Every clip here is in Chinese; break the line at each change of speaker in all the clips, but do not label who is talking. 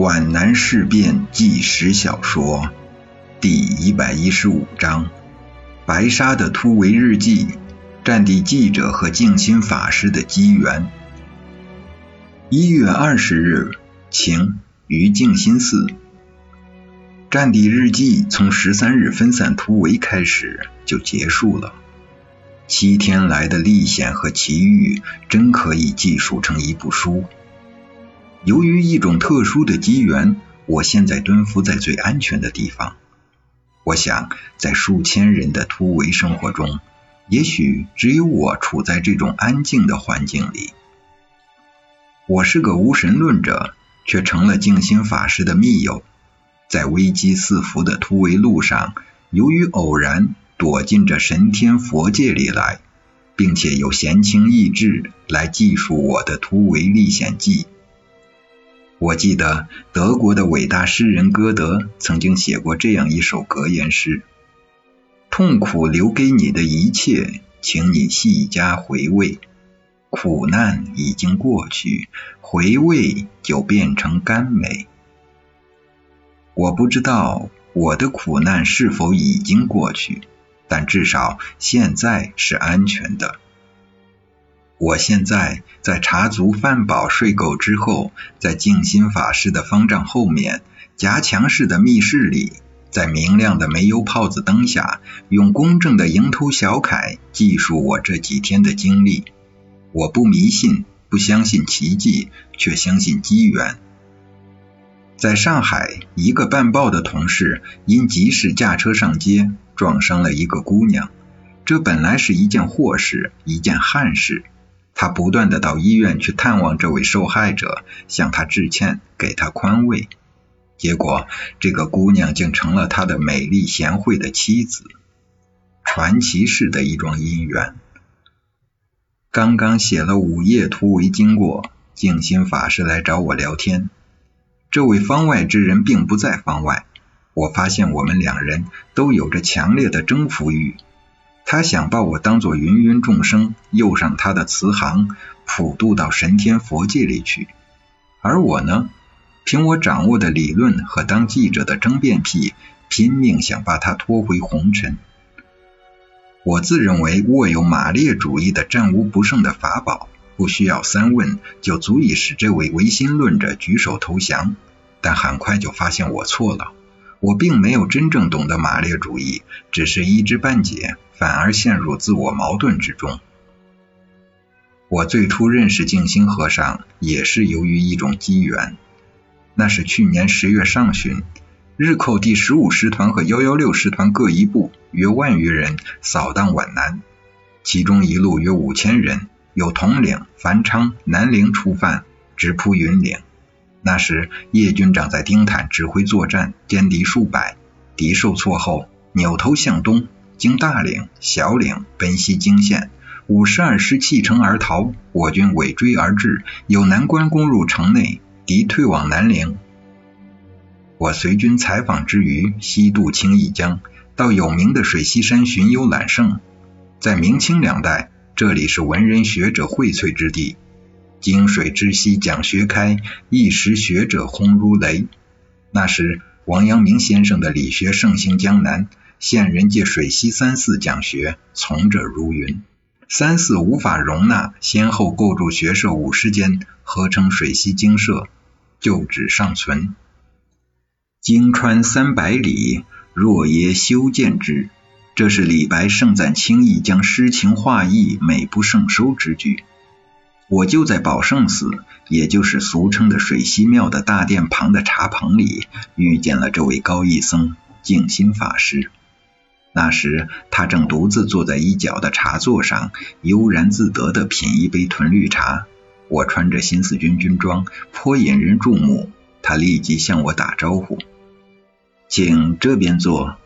皖南事变纪实小说第一百一十五章：白沙的突围日记，战地记者和静心法师的机缘。一月二十日，晴，于静心寺。战地日记从十三日分散突围开始就结束了。七天来的历险和奇遇，真可以记述成一部书。由于一种特殊的机缘，我现在蹲伏在最安全的地方。我想，在数千人的突围生活中，也许只有我处在这种安静的环境里。我是个无神论者，却成了静心法师的密友。在危机四伏的突围路上，由于偶然躲进这神天佛界里来，并且有闲情逸致来记述我的突围历险记。我记得德国的伟大诗人歌德曾经写过这样一首格言诗：“痛苦留给你的一切，请你细加回味。苦难已经过去，回味就变成甘美。”我不知道我的苦难是否已经过去，但至少现在是安全的。我现在在茶足饭饱睡够之后，在静心法师的方丈后面夹墙式的密室里，在明亮的煤油泡子灯下，用公正的蝇头小楷记述我这几天的经历。我不迷信，不相信奇迹，却相信机缘。在上海，一个办报的同事因急事驾车上街，撞伤了一个姑娘。这本来是一件祸事，一件憾事。他不断的到医院去探望这位受害者，向他致歉，给他宽慰。结果，这个姑娘竟成了他的美丽贤惠的妻子。传奇式的一桩姻缘。刚刚写了五页突围经过，静心法师来找我聊天。这位方外之人并不在方外。我发现我们两人都有着强烈的征服欲。他想把我当作芸芸众生，诱上他的慈航，普渡到神天佛界里去。而我呢，凭我掌握的理论和当记者的争辩癖，拼命想把他拖回红尘。我自认为握有马列主义的战无不胜的法宝，不需要三问就足以使这位唯心论者举手投降。但很快就发现我错了。我并没有真正懂得马列主义，只是一知半解，反而陷入自我矛盾之中。我最初认识静心和尚，也是由于一种机缘。那是去年十月上旬，日寇第十五师团和幺幺六师团各一部，约万余人扫荡皖南，其中一路约五千人，有统领樊昌、南陵出犯，直扑云岭。那时，叶军长在丁坦指挥作战，歼敌数百。敌受挫后，扭头向东，经大岭、小岭，奔西泾县。五十二师弃城而逃，我军尾追而至，有南关攻入城内，敌退往南陵。我随军采访之余，西渡青义江，到有名的水西山寻幽揽胜。在明清两代，这里是文人学者荟萃之地。泾水之西讲学开，一时学者轰如雷。那时王阳明先生的理学盛行江南，现人借水西三寺讲学，从者如云。三寺无法容纳，先后构筑学社五十间，合称水西精舍，旧址尚存。经川三百里，若耶修建之。这是李白盛赞清义江诗情画意美不胜收之句。我就在宝圣寺，也就是俗称的水西庙的大殿旁的茶棚里，遇见了这位高义僧静心法师。那时他正独自坐在一角的茶座上，悠然自得地品一杯屯绿茶。我穿着新四军军装，颇引人注目。他立即向我打招呼：“请这边坐。”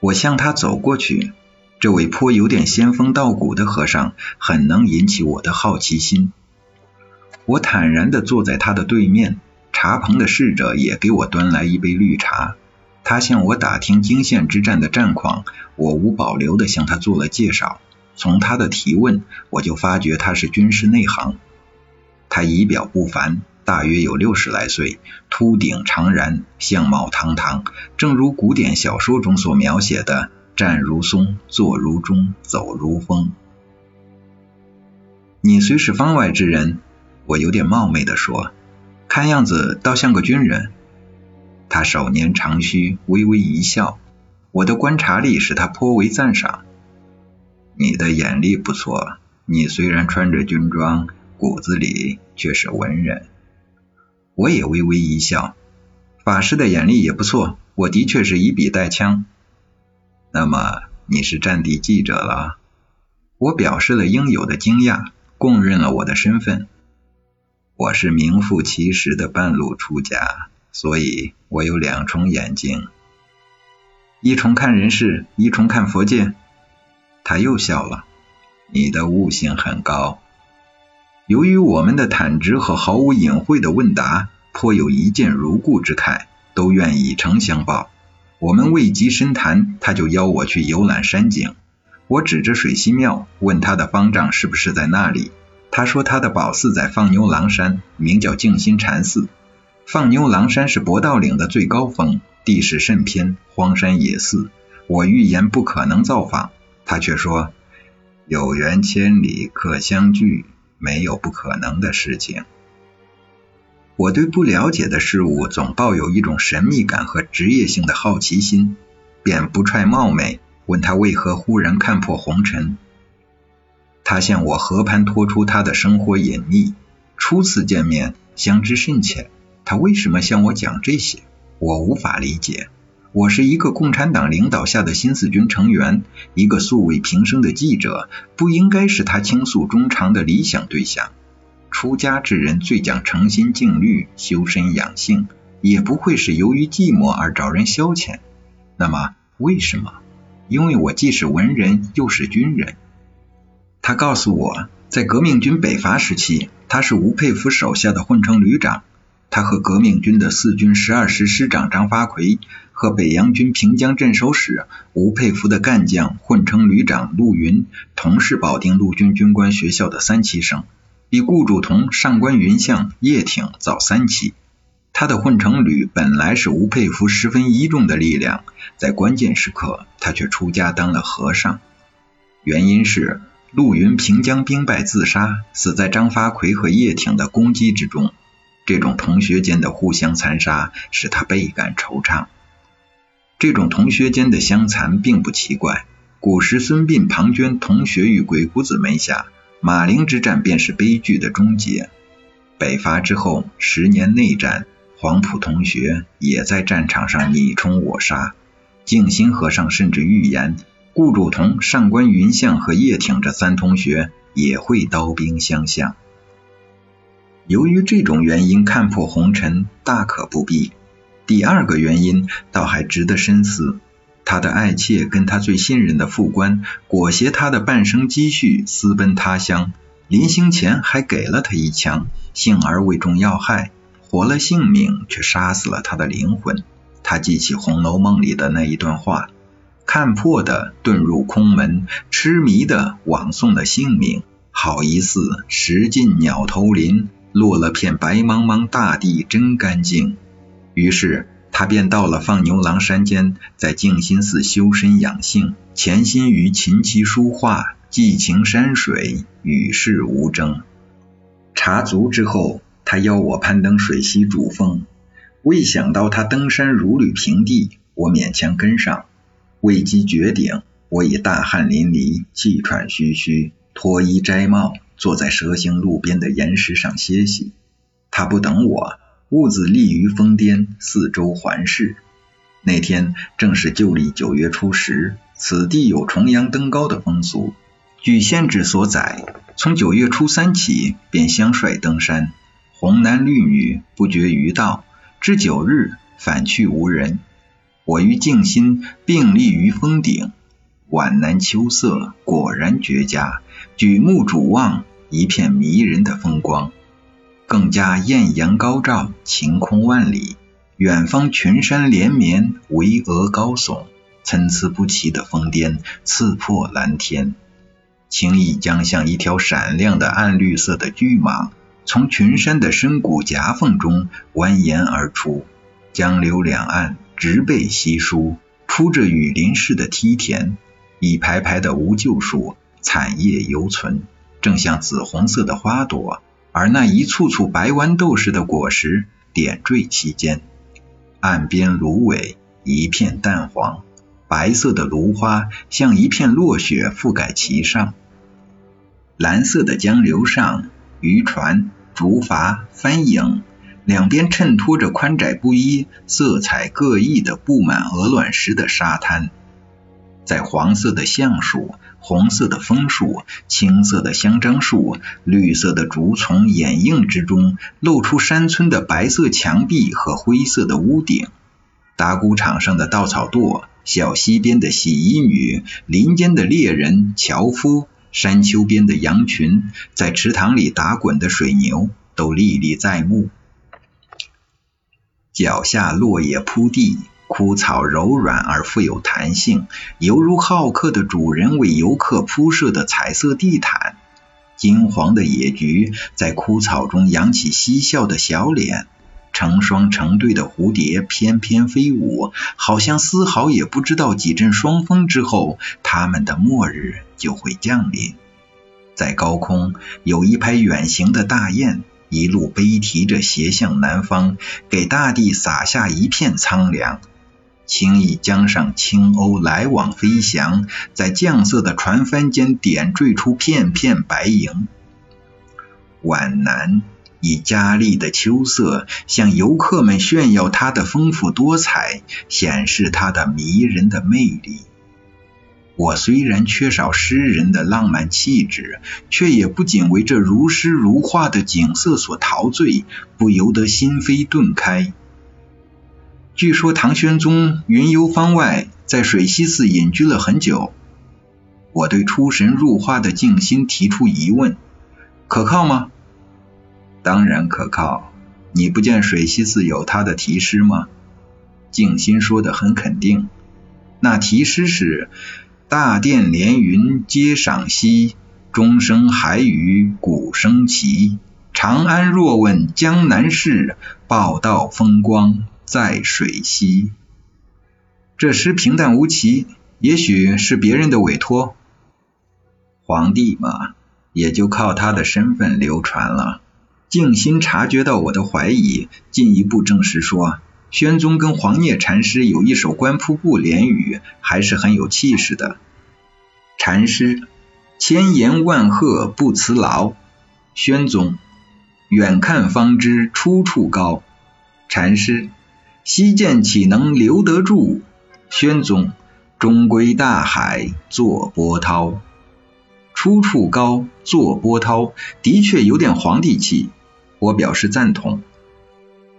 我向他走过去。这位颇有点仙风道骨的和尚，很能引起我的好奇心。我坦然地坐在他的对面，茶棚的侍者也给我端来一杯绿茶。他向我打听泾县之战的战况，我无保留地向他做了介绍。从他的提问，我就发觉他是军事内行。他仪表不凡，大约有六十来岁，秃顶长髯，相貌堂堂，正如古典小说中所描写的“站如松，坐如钟，走如风”。你虽是方外之人，我有点冒昧地说，看样子倒像个军人。他手捻长须，微微一笑。我的观察力使他颇为赞赏。你的眼力不错，你虽然穿着军装，骨子里却是文人。我也微微一笑。法师的眼力也不错，我的确是以笔带枪。那么你是战地记者了？我表示了应有的惊讶，供认了我的身份。我是名副其实的半路出家，所以我有两重眼睛。一重看人世，一重看佛界。他又笑了。你的悟性很高。由于我们的坦直和毫无隐晦的问答，颇有一见如故之慨，都愿以诚相报。我们未及深谈，他就邀我去游览山景。我指着水西庙，问他的方丈是不是在那里。他说他的宝寺在放牛郎山，名叫静心禅寺。放牛狼山是博道岭的最高峰。地势甚偏，荒山野寺。我预言不可能造访，他却说有缘千里可相聚，没有不可能的事情。我对不了解的事物总抱有一种神秘感和职业性的好奇心，便不揣冒昧问他为何忽然看破红尘。他向我和盘托出他的生活隐秘。初次见面，相知甚浅，他为什么向我讲这些？我无法理解，我是一个共产党领导下的新四军成员，一个素未平生的记者，不应该是他倾诉衷肠的理想对象。出家之人最讲诚心静虑、修身养性，也不会是由于寂寞而找人消遣。那么为什么？因为我既是文人，又是军人。他告诉我，在革命军北伐时期，他是吴佩孚手下的混成旅长。他和革命军的四军十二师师长张发奎，和北洋军平江镇守使吴佩孚的干将混成旅长陆云，同是保定陆军军官学校的三期生，比顾祝同、上官云相、叶挺早三期。他的混成旅本来是吴佩孚十分倚重的力量，在关键时刻，他却出家当了和尚。原因是陆云平江兵败自杀，死在张发奎和叶挺的攻击之中。这种同学间的互相残杀使他倍感惆怅。这种同学间的相残并不奇怪。古时孙膑、庞涓同学于鬼谷子门下，马陵之战便是悲剧的终结。北伐之后十年内战，黄埔同学也在战场上你冲我杀。静心和尚甚至预言，顾祝同、上官云相和叶挺这三同学也会刀兵相向。由于这种原因看破红尘大可不必。第二个原因倒还值得深思。他的爱妾跟他最信任的副官裹挟他的半生积蓄私奔他乡，临行前还给了他一枪，幸而未中要害，活了性命却杀死了他的灵魂。他记起《红楼梦》里的那一段话：看破的遁入空门，痴迷的枉送了性命，好一似石尽鸟头林。落了片白茫茫大地真干净，于是他便到了放牛郎山间，在静心寺修身养性，潜心于琴棋书画，寄情山水，与世无争。茶足之后，他邀我攀登水西主峰，未想到他登山如履平地，我勉强跟上。未及绝顶，我已大汗淋漓，气喘吁吁，脱衣摘帽。坐在蛇形路边的岩石上歇息，他不等我，兀自立于峰巅，四周环视。那天正是旧历九月初十，此地有重阳登高的风俗。据先知所载，从九月初三起便相率登山，红男绿女不绝于道，至九日返去无人。我与静心并立于峰顶。皖南秋色果然绝佳，举目瞩望，一片迷人的风光。更加艳阳高照，晴空万里，远方群山连绵，巍峨高耸，参差不齐的峰巅刺破蓝天，轻易将像一条闪亮的暗绿色的巨蟒从群山的深谷夹缝中蜿蜒而出，江流两岸植被稀疏，铺着雨林似的梯田，一排排的无救树残叶犹存，正像紫红色的花朵，而那一簇簇白豌豆似的果实点缀其间。岸边芦苇一片淡黄，白色的芦花像一片落雪覆盖其上。蓝色的江流上，渔船、竹筏、帆影，两边衬托着宽窄不一、色彩各异的布满鹅卵石的沙滩。在黄色的橡树、红色的枫树、青色的香樟树、绿色的竹丛掩映之中，露出山村的白色墙壁和灰色的屋顶。打谷场上的稻草垛、小溪边的洗衣女、林间的猎人、樵夫。山丘边的羊群，在池塘里打滚的水牛，都历历在目。脚下落叶铺地，枯草柔软而富有弹性，犹如好客的主人为游客铺设的彩色地毯。金黄的野菊在枯草中扬起嬉笑的小脸。成双成对的蝴蝶翩翩飞舞，好像丝毫也不知道几阵霜风之后，它们的末日就会降临。在高空，有一排远行的大雁，一路背提着斜向南方，给大地洒下一片苍凉。青弋江上青鸥来往飞翔，在绛色的船帆间点缀出片片白萤。皖南。以佳丽的秋色向游客们炫耀它的丰富多彩，显示它的迷人的魅力。我虽然缺少诗人的浪漫气质，却也不仅为这如诗如画的景色所陶醉，不由得心扉顿开。据说唐玄宗云游方外，在水西寺隐居了很久。我对出神入化的静心提出疑问：可靠吗？当然可靠，你不见水西寺有他的题诗吗？静心说的很肯定，那题诗是“大殿连云皆赏析，钟声还与鼓声齐。长安若问江南事，报道风光在水西。”这诗平淡无奇，也许是别人的委托。皇帝嘛，也就靠他的身份流传了。静心察觉到我的怀疑，进一步证实说，宣宗跟黄聂禅师有一首观瀑布联语，还是很有气势的。禅师：千言万壑不辞劳。宣宗：远看方知出处高。禅师：西涧岂能留得住？宣宗：终归大海作波涛。出处高，作波涛，的确有点皇帝气。我表示赞同。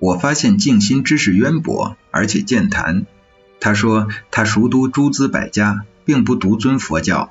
我发现静心知识渊博，而且健谈。他说他熟读诸子百家，并不独尊佛教。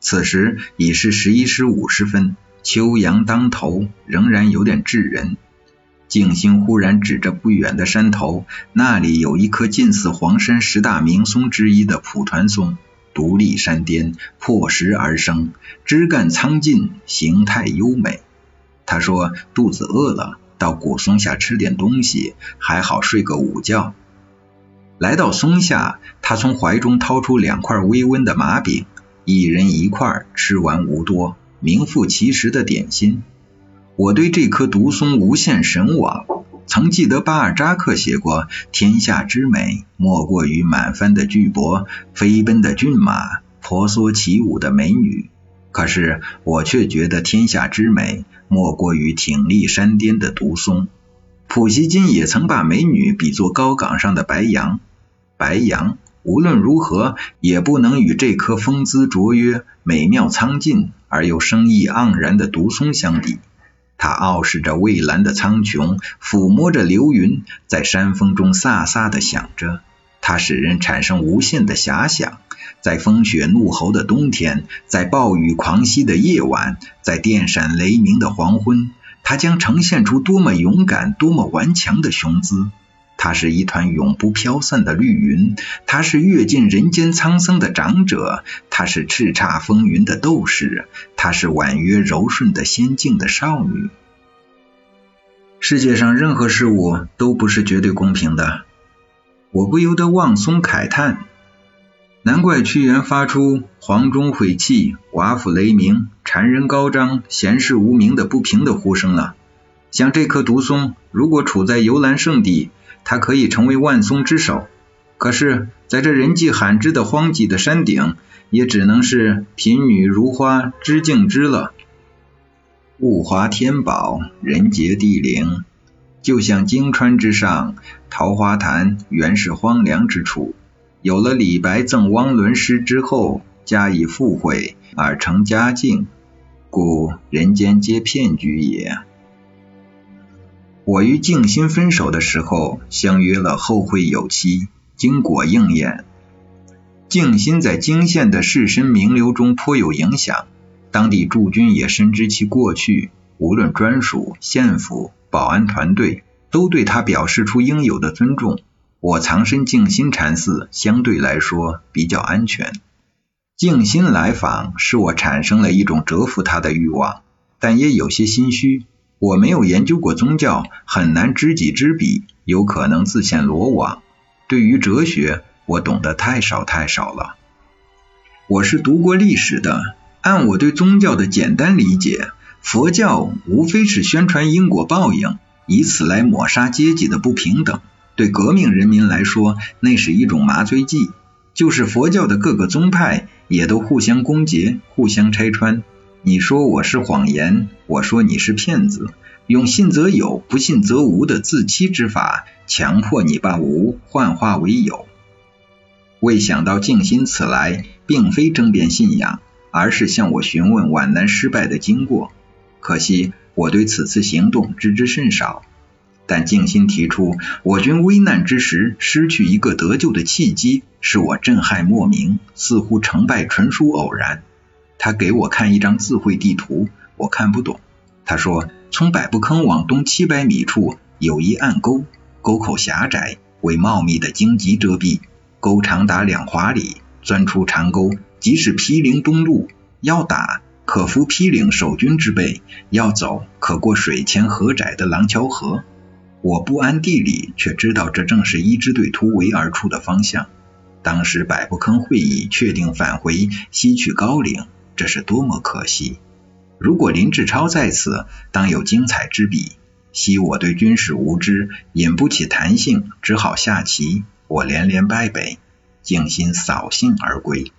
此时已是十一时五十分，秋阳当头，仍然有点炙人。静心忽然指着不远的山头，那里有一棵近似黄山十大名松之一的蒲团松，独立山巅，破石而生，枝干苍劲，形态优美。他说：“肚子饿了，到古松下吃点东西，还好睡个午觉。”来到松下，他从怀中掏出两块微温的麻饼，一人一块，吃完无多，名副其实的点心。我对这棵独松无限神往，曾记得巴尔扎克写过：“天下之美，莫过于满帆的巨舶、飞奔的骏马、婆娑起舞的美女。”可是我却觉得天下之美。莫过于挺立山巅的独松。普希金也曾把美女比作高岗上的白杨，白杨无论如何也不能与这棵风姿卓约、美妙苍劲而又生意盎然的独松相比。它傲视着蔚蓝的苍穹，抚摸着流云，在山峰中飒飒地响着。它使人产生无限的遐想。在风雪怒吼的冬天，在暴雨狂袭的夜晚，在电闪雷鸣的黄昏，它将呈现出多么勇敢、多么顽强的雄姿。它是一团永不飘散的绿云，它是阅尽人间沧桑的长者，它是叱咤风云的斗士，它是婉约柔顺的仙境的少女。世界上任何事物都不是绝对公平的，我不由得望松慨叹。难怪屈原发出“黄钟毁弃，瓦釜雷鸣，谗人高张，贤士无名”的不平的呼声了。像这棵独松，如果处在游览圣地，它可以成为万松之首；可是，在这人迹罕至的荒瘠的山顶，也只能是贫女如花织净织了。物华天宝，人杰地灵，就像荆川之上，桃花潭原是荒凉之处。有了李白赠汪伦诗之后，加以附会而成佳境，故人间皆骗局也。我与静心分手的时候，相约了后会有期，经果应验。静心在泾县的士绅名流中颇有影响，当地驻军也深知其过去，无论专属、县府、保安团队，都对他表示出应有的尊重。我藏身静心禅寺，相对来说比较安全。静心来访，使我产生了一种折服他的欲望，但也有些心虚。我没有研究过宗教，很难知己知彼，有可能自陷罗网。对于哲学，我懂得太少太少了。我是读过历史的，按我对宗教的简单理解，佛教无非是宣传因果报应，以此来抹杀阶级的不平等。对革命人民来说，那是一种麻醉剂。就是佛教的各个宗派，也都互相攻讦，互相拆穿。你说我是谎言，我说你是骗子，用信则有，不信则无的自欺之法，强迫你把无幻化为有。未想到静心此来，并非争辩信仰，而是向我询问皖南失败的经过。可惜我对此次行动知之甚少。但静心提出，我军危难之时失去一个得救的契机，使我震撼莫名，似乎成败纯属偶然。他给我看一张自绘地图，我看不懂。他说，从百步坑往东七百米处有一暗沟，沟口狭窄，为茂密的荆棘遮蔽，沟长达两华里。钻出长沟，即是毗陵东路。要打，可扶毗陵守军之辈；要走，可过水浅河窄的廊桥河。我不谙地理，却知道这正是一支队突围而出的方向。当时百步坑会议确定返回西去高陵，这是多么可惜！如果林志超在此，当有精彩之笔。惜我对军事无知，引不起弹性，只好下棋。我连连败北，静心扫兴而归。